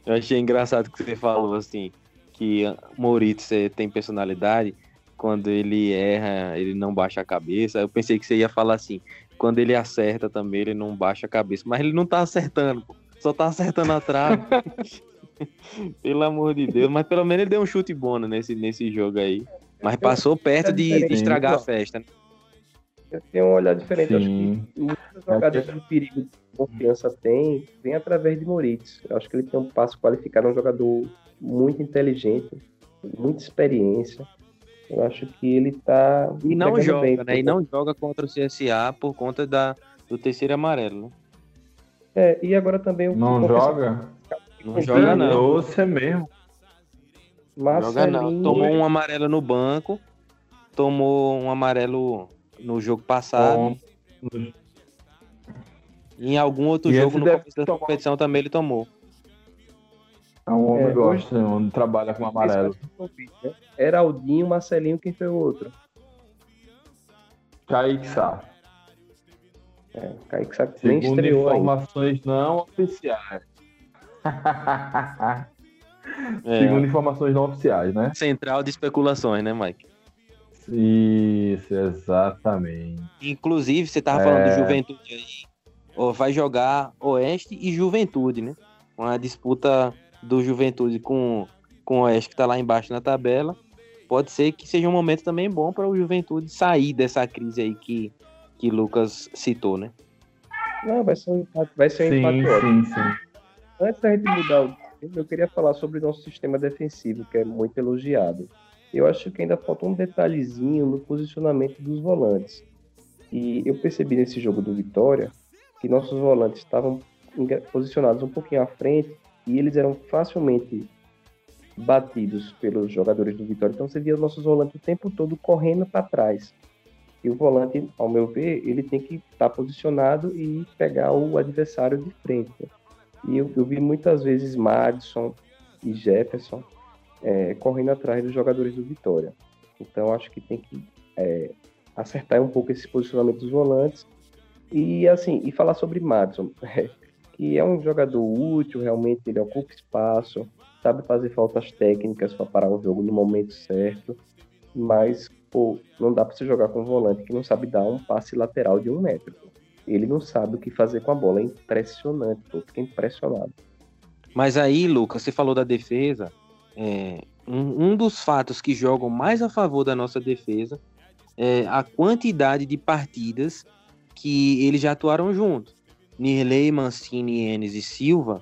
Eu achei engraçado que você falou assim, que Moritz eh, tem personalidade, quando ele erra, ele não baixa a cabeça. Eu pensei que você ia falar assim, quando ele acerta também, ele não baixa a cabeça. Mas ele não tá acertando, pô. Só tá acertando a trave. (laughs) pelo amor de Deus. Mas pelo menos ele deu um chute bom né, nesse, nesse jogo aí. Mas passou perto de, de estragar a festa. né? Eu tenho um olhar diferente. Eu acho que Sim. muitas jogadas de perigo que confiança tem vem através de Moritz. Eu acho que ele tem um passo qualificado, é um jogador muito inteligente, muita experiência. Eu acho que ele tá. E não joga, bem, né? E não joga contra o CSA por conta da, do terceiro amarelo, né? É, e agora também o Não joga? Não joga, não. Você mesmo. Joga não. Tomou um amarelo no banco, tomou um amarelo no jogo passado. Bom, E em algum outro E jogo no começo da tomar- competição também ele tomou. É um homem É, que gosta, um trabalha com amarelo. né? Era Aldinho, Marcelinho, quem foi o outro? Kaique Sá. É, Kaique sabe que nem Segundo estreou ainda. informações não oficiais. (laughs) É, Segundo informações não oficiais, né? Central de especulações, né, Mike? Isso, exatamente. Inclusive, você tava É. falando do Juventude aí. vai jogar Oeste e Juventude, né? Uma disputa do Juventude com, com o Oeste que está lá embaixo na tabela. Pode ser que seja um momento também bom para o Juventude sair dessa crise aí que, que Lucas citou, né? Não, vai ser um empate, vai ser um Sim, empate sim, sim. Antes da gente mudar o tema, eu queria falar sobre o nosso sistema defensivo, que é muito elogiado. Eu acho que ainda falta um detalhezinho no posicionamento dos volantes. E eu percebi nesse jogo do Vitória que nossos volantes estavam posicionados um pouquinho à frente e eles eram facilmente batidos pelos jogadores do Vitória. Então você via os nossos volantes o tempo todo correndo para trás. E o volante, ao meu ver, ele tem que estar posicionado e pegar o adversário de frente. E eu, eu vi muitas vezes Madison e Jefferson é, correndo atrás dos jogadores do Vitória. Então acho que tem que é, acertar um pouco esse posicionamento dos volantes e assim e falar sobre Madison, (laughs) que é um jogador útil, realmente ele ocupa espaço, sabe fazer faltas técnicas para parar o jogo no momento certo, mas pô, não dá para você jogar com um volante que não sabe dar um passe lateral de um metro. Ele não sabe o que fazer com a bola, é impressionante, pô, fica impressionado. Mas aí, Lucas, você falou da defesa. é, um, um dos fatos que jogam mais a favor da nossa defesa é a quantidade de partidas que eles já atuaram juntos. Nirley, Mancini, Enes e Silva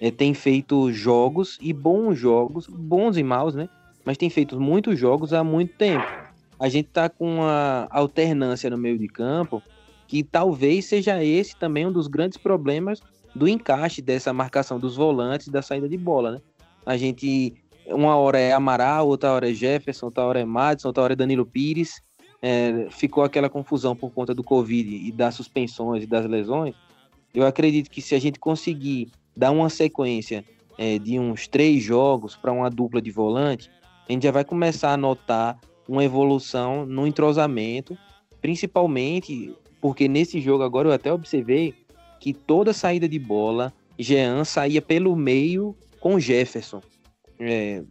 é, têm feito jogos e bons jogos, bons e maus, né? Mas tem feito muitos jogos há muito tempo. A gente tá com uma alternância no meio de campo que talvez seja esse também um dos grandes problemas do encaixe dessa marcação dos volantes da saída de bola, né? A gente, uma hora é Amaral, outra hora é Jefferson, outra hora é Madison, outra hora é Danilo Pires. É, ficou aquela confusão por conta do Covid e das suspensões e das lesões. Eu acredito que se a gente conseguir dar uma sequência é, de uns três jogos para uma dupla de volante, a gente já vai começar a notar uma evolução no entrosamento, principalmente porque nesse jogo agora eu até observei que toda saída de bola, Jean saía pelo meio com Jefferson. É,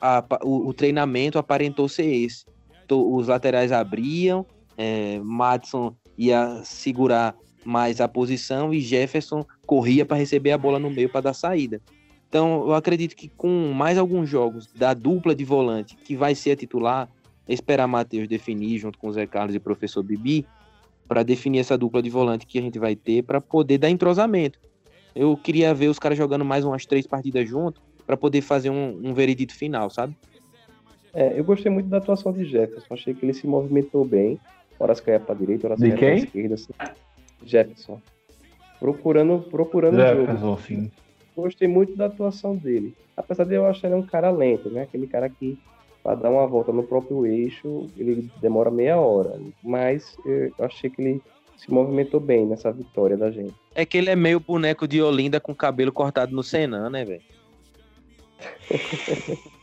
a- o, o treinamento aparentou ser esse. Os laterais abriam, é, Madison ia segurar mais a posição e Jefferson corria para receber a bola no meio para dar saída. Então, eu acredito que com mais alguns jogos da dupla de volante, que vai ser a titular, esperar Matheus definir junto com o Zé Carlos e o professor Bibi, para definir essa dupla de volante que a gente vai ter para poder dar entrosamento. Eu queria ver os caras jogando mais umas três partidas juntos para poder fazer um, um veredito final, sabe? É, eu gostei muito da atuação de Jefferson. Achei que ele se movimentou bem. Horas caia para direita, horas caia para esquerda. assim. Jefferson. Procurando, procurando o jogo. Jefferson, sim. Gostei muito da atuação dele. Apesar de eu achar ele um cara lento, né? Aquele cara que, para dar uma volta no próprio eixo, ele demora meia hora. Mas eu achei que ele se movimentou bem nessa vitória da gente. É que ele é meio boneco de Olinda com cabelo cortado no Senan, né, velho? (laughs)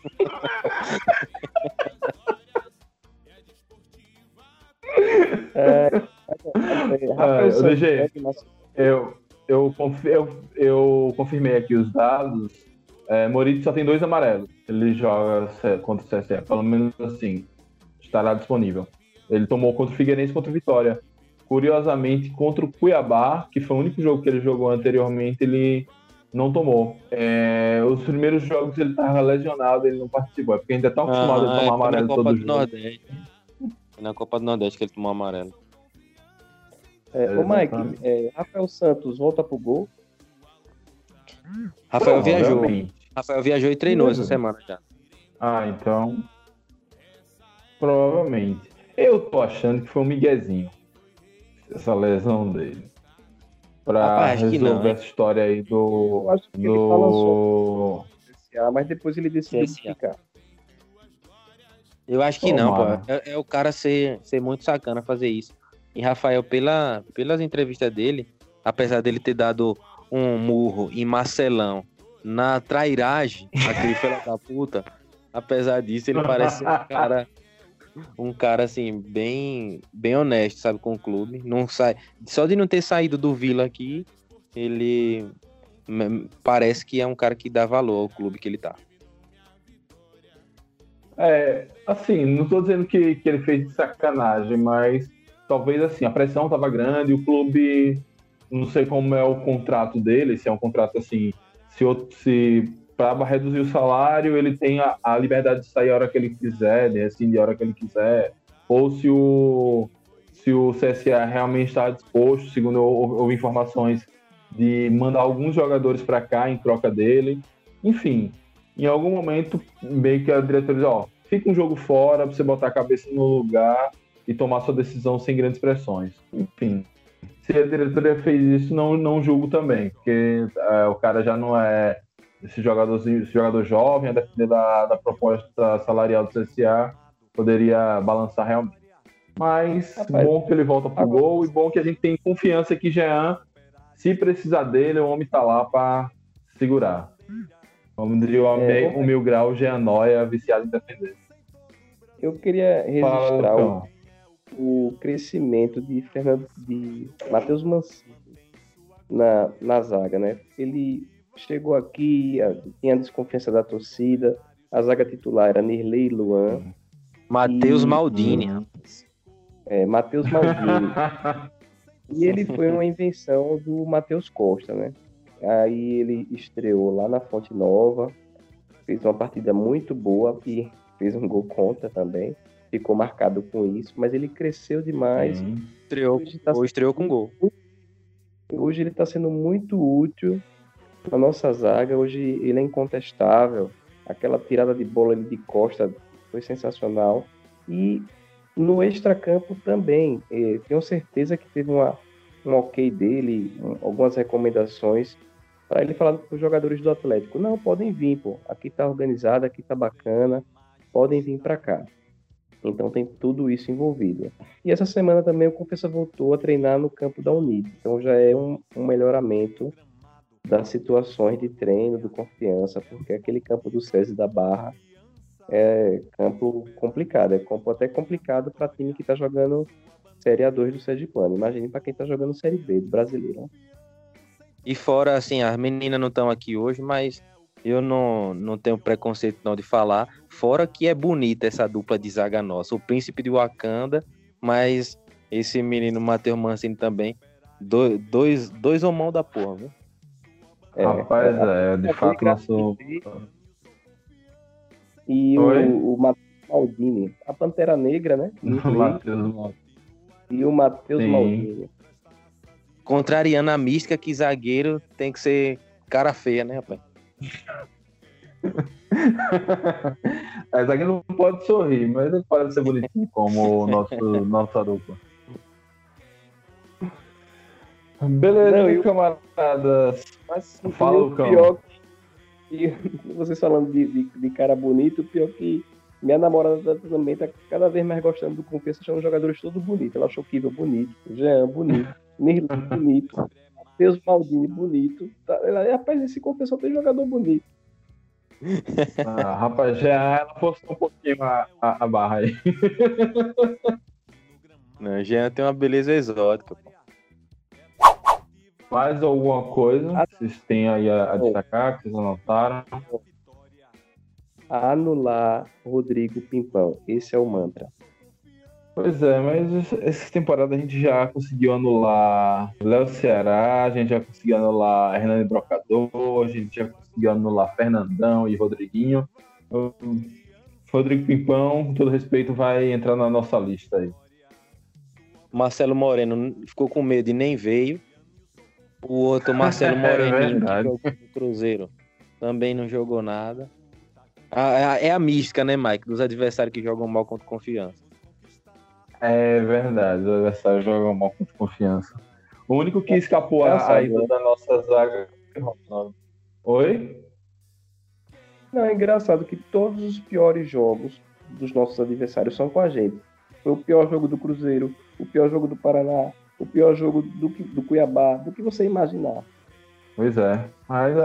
É, Ah, Eu, eu, confi- eu, eu confirmei aqui os dados. É, Moritz só tem dois amarelos. Ele joga contra o CSE, pelo menos assim. Estará disponível. Ele tomou contra o Figueirense e contra o Vitória. Curiosamente, contra o Cuiabá, que foi o único jogo que ele jogou anteriormente, ele não tomou. É, os primeiros jogos ele estava lesionado, ele não participou. É porque ainda está acostumado a Ah, é, tomar foi amarelo todo do jogo. Nordeste. Foi na Copa do Nordeste que ele tomou amarelo. É, ô Mike, é, Rafael Santos volta pro gol. Rafael viajou. Provavelmente. Rafael viajou e treinou essa semana já. Ah, então. Provavelmente. Eu tô achando que foi um miguezinho. Essa lesão dele. Pra Rapaz, resolver não, essa história aí do. Eu acho que ele balançou do. CSA, mas depois ele decidiu ficar. Eu acho que não, Tomara. pô. É, é o cara ser, ser muito sacana fazer isso. E Rafael, pela, pelas entrevistas dele, apesar dele ter dado um murro em Marcelão na trairagem, (laughs) aquele filho da puta, apesar disso, ele parece um cara, um cara assim, bem, bem honesto, sabe, com o clube. Não sai, só de não ter saído do Vila aqui, ele me- parece que é um cara que dá valor ao clube que ele tá. É, assim, não tô dizendo que, que ele fez de sacanagem, mas talvez assim, a pressão tava grande, o clube não sei como é o contrato dele, se é um contrato assim, se, se para reduzir o salário ele tem a, a, liberdade de sair a hora que ele quiser, né, assim, de hora que ele quiser, ou se o se o CSA realmente está disposto, segundo houve informações, de mandar alguns jogadores para cá em troca dele. Enfim, em algum momento, meio que a diretoria diz, ó, fica um jogo fora para você botar a cabeça no lugar e tomar sua decisão sem grandes pressões. Enfim, se a diretoria fez isso, não, não julgo também, porque é, o cara já não é esse jogador, esse jogador jovem, a depender da, da proposta salarial do CSA, poderia balançar realmente. Mas Rapaz, bom que ele volta pro agora... gol e bom que a gente tem confiança que Jean, se precisar dele, o homem tá lá para segurar. Como diria o, é, o Mil Grau, Jean Noia, viciado em defender. Eu queria registrar Fala, o, o, crescimento de Fernando de Matheus Mancini na, na zaga, né? Ele chegou aqui, tinha a desconfiança da torcida, a zaga titular era Nirley Luan. Matheus Maldini. É, Matheus Maldini. (laughs) e ele foi uma invenção do Matheus Costa, né? Aí ele estreou lá na Fonte Nova, fez uma partida muito boa e fez um gol contra também. Ficou marcado com isso, mas ele cresceu demais. Sim. Estreou, tá ou estreou com gol. Hoje ele está sendo muito útil na nossa zaga. Hoje ele é incontestável. Aquela tirada de bola de costa foi sensacional. E no extracampo também. Eh, tenho certeza que teve uma, um ok dele, um, algumas recomendações para ele falar para os jogadores do Atlético: não, podem vir, pô. Aqui está organizado, aqui está bacana, podem vir para cá. Então tem tudo isso envolvido. E essa semana também o Confessa voltou a treinar no campo da Unid. Então já é um, um melhoramento das situações de treino, do confiança, porque aquele campo do SESI da Barra é campo complicado, é campo até complicado para time que está jogando Série A2 do Sérgio Plano. Imagine para quem está jogando Série B do brasileiro. Né? E fora, assim, as meninas não estão aqui hoje, mas eu não, não tenho preconceito não de falar. Fora que é bonita essa dupla de zaga nossa. O Príncipe de Wakanda, mas esse menino Matheus Mancini também. Do, dois, dois homão da porra, viu? É, Rapaz, é, é de fato nosso. E Oi? o, o Matheus Maldini, a Pantera Negra, né? (laughs) Matheus Maldini. E o Matheus Maldini. Contrariando a mística que zagueiro tem que ser cara feia, né, rapaz? (laughs) é, zagueiro não pode sorrir, mas ele pode ser bonitinho como o nosso, nossa dupla. Beleza, não, eu... camaradas. Mas Fala, o pior que, vocês falando de, de, de, cara bonito, pior que minha namorada também tá cada vez mais gostando do Confiança, achando jogadores todos bonitos. Ela achou Kiva bonito, Jean bonito, Nirley bonito, Matheus Maldini bonito. Tá, rapaz, esse Confiança tem jogador bonito. Ah, rapaz, já ela postou um pouquinho a, a, a barra aí. Não, Jean tem uma beleza exótica, pô. Mais alguma coisa ah. vocês têm aí a, a destacar, que vocês anotaram? Anular Rodrigo Pimpão. Esse é o mantra. Pois é, mas essa temporada a gente já conseguiu anular Léo Ceará, a gente já conseguiu anular Hernani Brocador, a gente já conseguiu anular Fernandão e Rodriguinho. Rodrigo Pimpão, com todo respeito, vai entrar na nossa lista aí. Marcelo Moreno ficou com medo e nem veio. O outro, Marcelo (laughs) Moreninho, é no Cruzeiro, também não jogou nada. É a mística, né, Mike? Dos adversários que jogam mal contra confiança. É verdade, os adversários jogam mal contra confiança. O único que escapou é a ida da nossa zaga. Oi? Não, é engraçado que todos os piores jogos dos nossos adversários são com a gente. Foi o pior jogo do Cruzeiro, o pior jogo do Paraná, o pior jogo do, do Cuiabá, do que você imaginar. Pois é, mas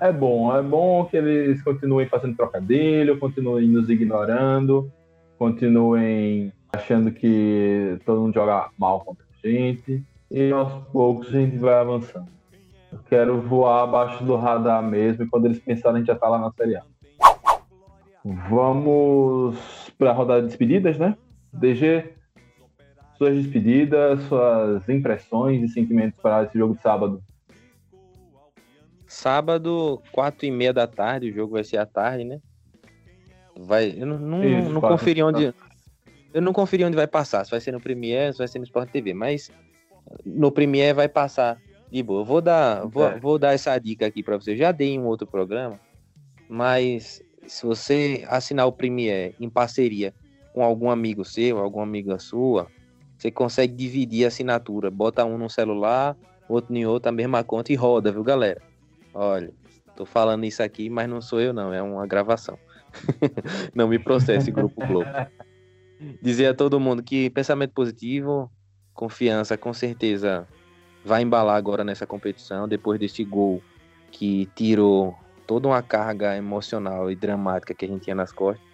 é bom, é bom que eles continuem fazendo trocadilho, continuem nos ignorando, continuem achando que todo mundo joga mal contra a gente, e aos poucos a gente vai avançando. Eu quero voar abaixo do radar mesmo, e quando eles pensarem a gente já tá lá na Série A. Vamos para a rodada de despedidas, né? DG, suas despedidas, suas impressões e sentimentos para esse jogo de sábado. Sábado, quatro e meia da tarde, o jogo vai ser à tarde, né? Vai, eu não, não, Isso, não conferi onde. Eu não conferi onde vai passar, se vai ser no Premiere, se vai ser no Sport TV, mas no Premiere vai passar de boa. Eu vou dar, vou, É. vou dar essa dica aqui para você. Eu já dei em um outro programa, mas se você assinar o Premiere em parceria com algum amigo seu, alguma amiga sua, você consegue dividir a assinatura. Bota um no celular, outro em outro, a mesma conta e roda, viu, galera? Olha, tô falando isso aqui, mas não sou eu, não, é uma gravação. (laughs) não me processe, Grupo Globo. (laughs) Dizer a todo mundo que pensamento positivo, confiança, com certeza vai embalar agora nessa competição, depois desse gol que tirou toda uma carga emocional e dramática que a gente tinha nas costas.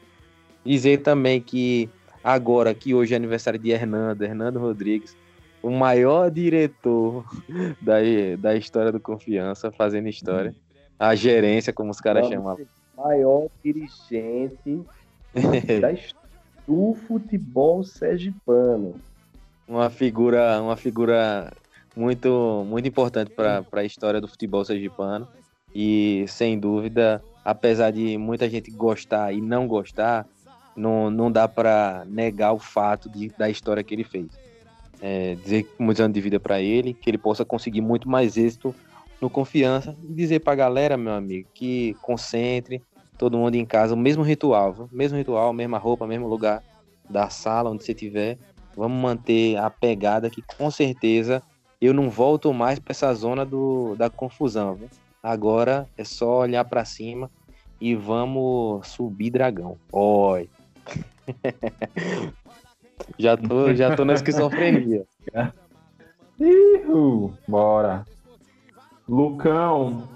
Dizer também que agora que hoje é aniversário de Hernando, Hernando Rodrigues, o maior diretor (laughs) da, da história do Confiança, fazendo história. A gerência, como os caras chamam. Maior dirigente (laughs) da história do futebol sergipano. uma figura, uma figura muito, muito importante para a história do futebol sergipano. E sem dúvida, apesar de muita gente gostar e não gostar, não, não dá para negar o fato de, da história que ele fez. É, dizer muitos anos de vida para ele, que ele possa conseguir muito mais êxito no confiança e dizer para a galera, meu amigo, que concentre todo mundo em casa, o mesmo ritual, mesmo ritual, mesma roupa, mesmo lugar da sala onde você estiver. Vamos manter a pegada que com certeza eu não volto mais para essa zona do, da confusão. Viu? Agora é só olhar para cima e vamos subir dragão. Oi. (laughs) já tô, já tô na esquizofrenia. (laughs) Bora. Lucão,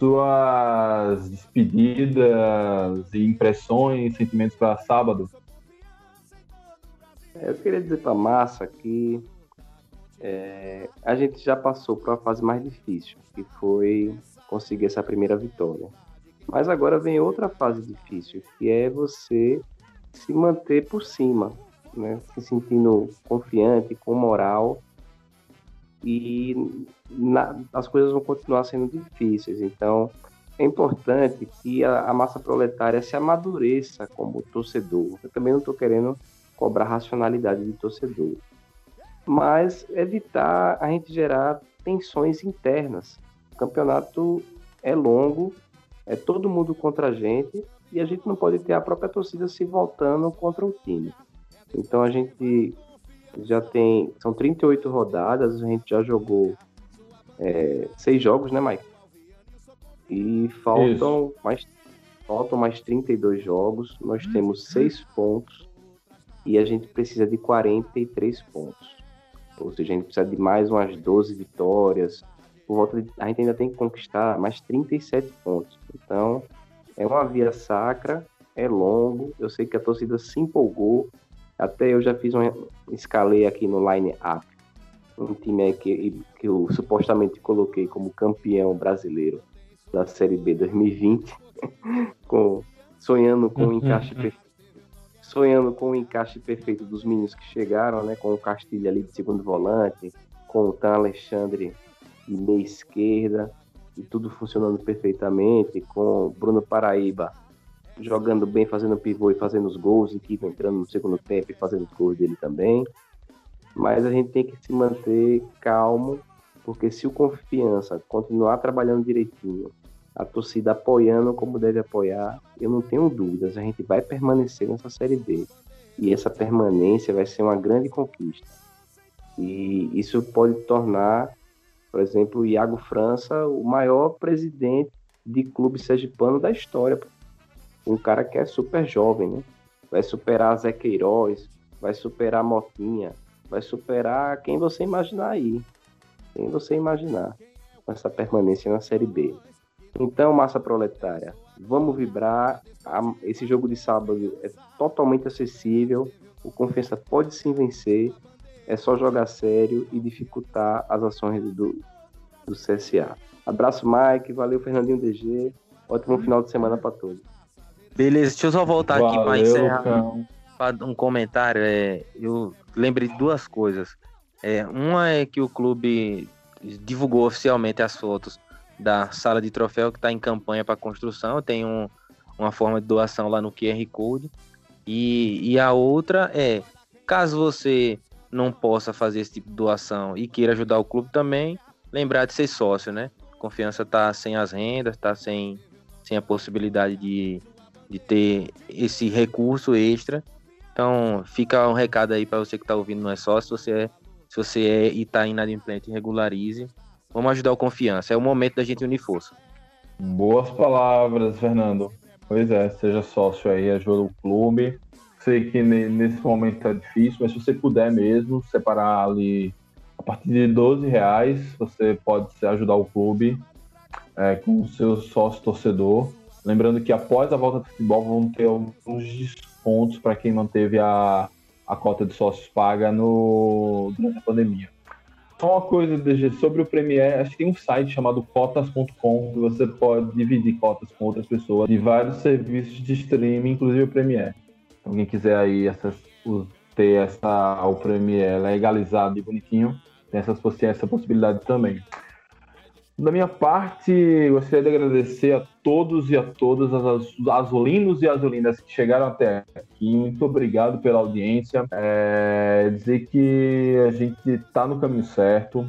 suas despedidas e impressões, sentimentos para sábado. É, Eu queria dizer para massa que é, a gente já passou para a fase mais difícil, que foi conseguir essa primeira vitória. Mas agora vem outra fase difícil, que é você se manter por cima, né? se sentindo confiante, com moral. E na- as coisas vão continuar sendo difíceis. Então, é importante que a, a massa proletária se amadureça como torcedor. Eu também não estou querendo cobrar racionalidade de torcedor. Mas evitar a gente gerar tensões internas. O campeonato é longo, é todo mundo contra a gente e a gente não pode ter a própria torcida se voltando contra o time. Então a gente já tem. São 38 rodadas, a gente já jogou é, seis jogos, né, Mike? E faltam mais, faltam mais 32 jogos. Nós temos seis pontos e a gente precisa de 43 pontos. Ou seja, a gente precisa de mais umas 12 vitórias. Por volta de, a gente ainda tem que conquistar mais 37 pontos. Então, é uma via sacra, é longo. Eu sei que a torcida se empolgou. Até eu já fiz uma escalei aqui no line up. Um time que, que eu supostamente coloquei como campeão brasileiro da Série B 2020, (laughs) com, sonhando com o encaixe perfeito sonhando com o encaixe perfeito dos meninos que chegaram, né? Com o Castilho ali de segundo volante, com o Tan Alexandre de meia esquerda, e tudo funcionando perfeitamente, com o Bruno Paraíba jogando bem, fazendo pivô e fazendo os gols, e que entrando no segundo tempo e fazendo os gols dele também. Mas a gente tem que se manter calmo, porque se o confiança continuar trabalhando direitinho, a torcida apoiando como deve apoiar, eu não tenho dúvidas, a gente vai permanecer nessa Série B. E essa permanência vai ser uma grande conquista. E isso pode tornar, por exemplo, o Iago França o maior presidente de clube sergipano da história. Um cara que é super jovem, né? Vai superar Zé Queiroz, vai superar Motinha, vai superar quem você imaginar aí. Quem você imaginar. Com essa permanência na Série B. Então, massa proletária, vamos vibrar. Esse jogo de sábado é totalmente acessível. O Confiança pode sim vencer. É só jogar sério e dificultar as ações do, do CSA. Abraço, Mike. Valeu, Fernandinho DG. Ótimo final de semana para todos. Beleza, deixa eu só voltar aqui para Valeu, encerrar Lucão. Um comentário. É, eu lembrei de duas coisas. É, uma é que o clube divulgou oficialmente as fotos da sala de troféu que está em campanha para construção. Tem um, uma forma de doação lá no QR Code. E, e a outra é, caso você não possa fazer esse tipo de doação e queira ajudar o clube também, lembrar de ser sócio, né? Confiança tá sem as rendas, tá sem, sem a possibilidade de, de ter esse recurso extra. Então, fica um recado aí para você que está ouvindo, não é sócio, se você é, se você é e está inadimplente, regularize. Vamos ajudar o Confiança, é o momento da gente unir força. Boas palavras, Fernando. Pois é, seja sócio aí, ajuda o clube. Sei que nesse momento tá difícil, mas se você puder mesmo, separar ali a partir de 12 reais, você pode ajudar o clube é, com o seu sócio torcedor. Lembrando que após a volta do futebol vão ter alguns para quem não teve a, a cota de sócios paga no, durante a pandemia. Só uma coisa, DG, sobre o Premiere, acho que tem um site chamado cotas.com que você pode dividir cotas com outras pessoas de vários serviços de streaming, inclusive o Premiere. Então, quem quiser aí ter essa, o Premiere legalizado e bonitinho, tem essas, essa possibilidade também. Da minha parte, gostaria de agradecer a todos e a todas as azulinos e azulinas que chegaram até aqui. Muito obrigado pela audiência. É, dizer que a gente está no caminho certo.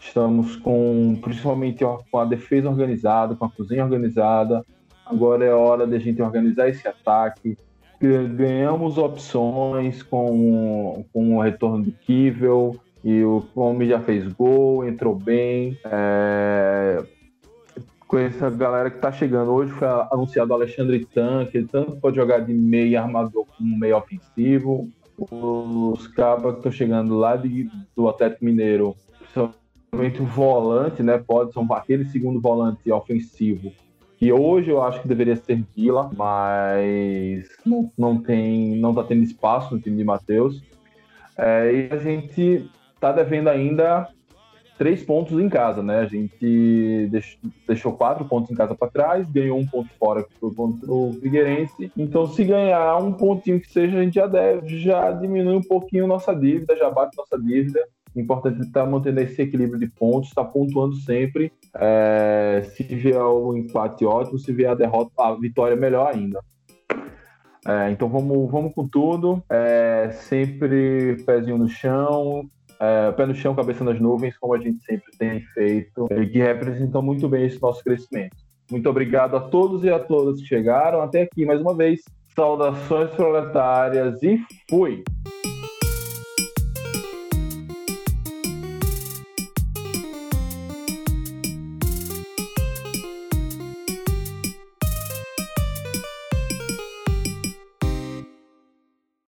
Estamos com, principalmente com a defesa organizada, com a cozinha organizada. Agora é hora de a gente organizar esse ataque. Ganhamos opções com, com o retorno do Kivel e o Homem já fez gol, entrou bem. É... Com essa galera que tá chegando. Hoje foi anunciado o Alexandre Tan, que ele tanto pode jogar de meio armador como meio ofensivo. Os cabas que estão chegando lá de, do Atlético Mineiro, principalmente o volante, né? Pode ser aquele segundo volante ofensivo que hoje eu acho que deveria ser Vila, mas não, não tem, não tá tendo espaço no time de Matheus. É, e a gente está devendo ainda três pontos em casa, né? A gente deixou quatro pontos em casa para trás, ganhou um ponto fora que foi contra o Figueirense. Então, se ganhar um pontinho que seja, a gente já deve, já diminui um pouquinho nossa dívida, já bate nossa dívida. Importante é estar tá mantendo esse equilíbrio de pontos, estar tá pontuando sempre. É, se vier o empate, ótimo. Se vier a derrota, a vitória, melhor ainda. É, então vamos, vamos com tudo. É, sempre pezinho no chão, é, pé no chão, cabeça nas nuvens, como a gente sempre tem feito, e que representam muito bem esse nosso crescimento. Muito obrigado a todos e a todas que chegaram até aqui mais uma vez. Saudações proletárias e fui!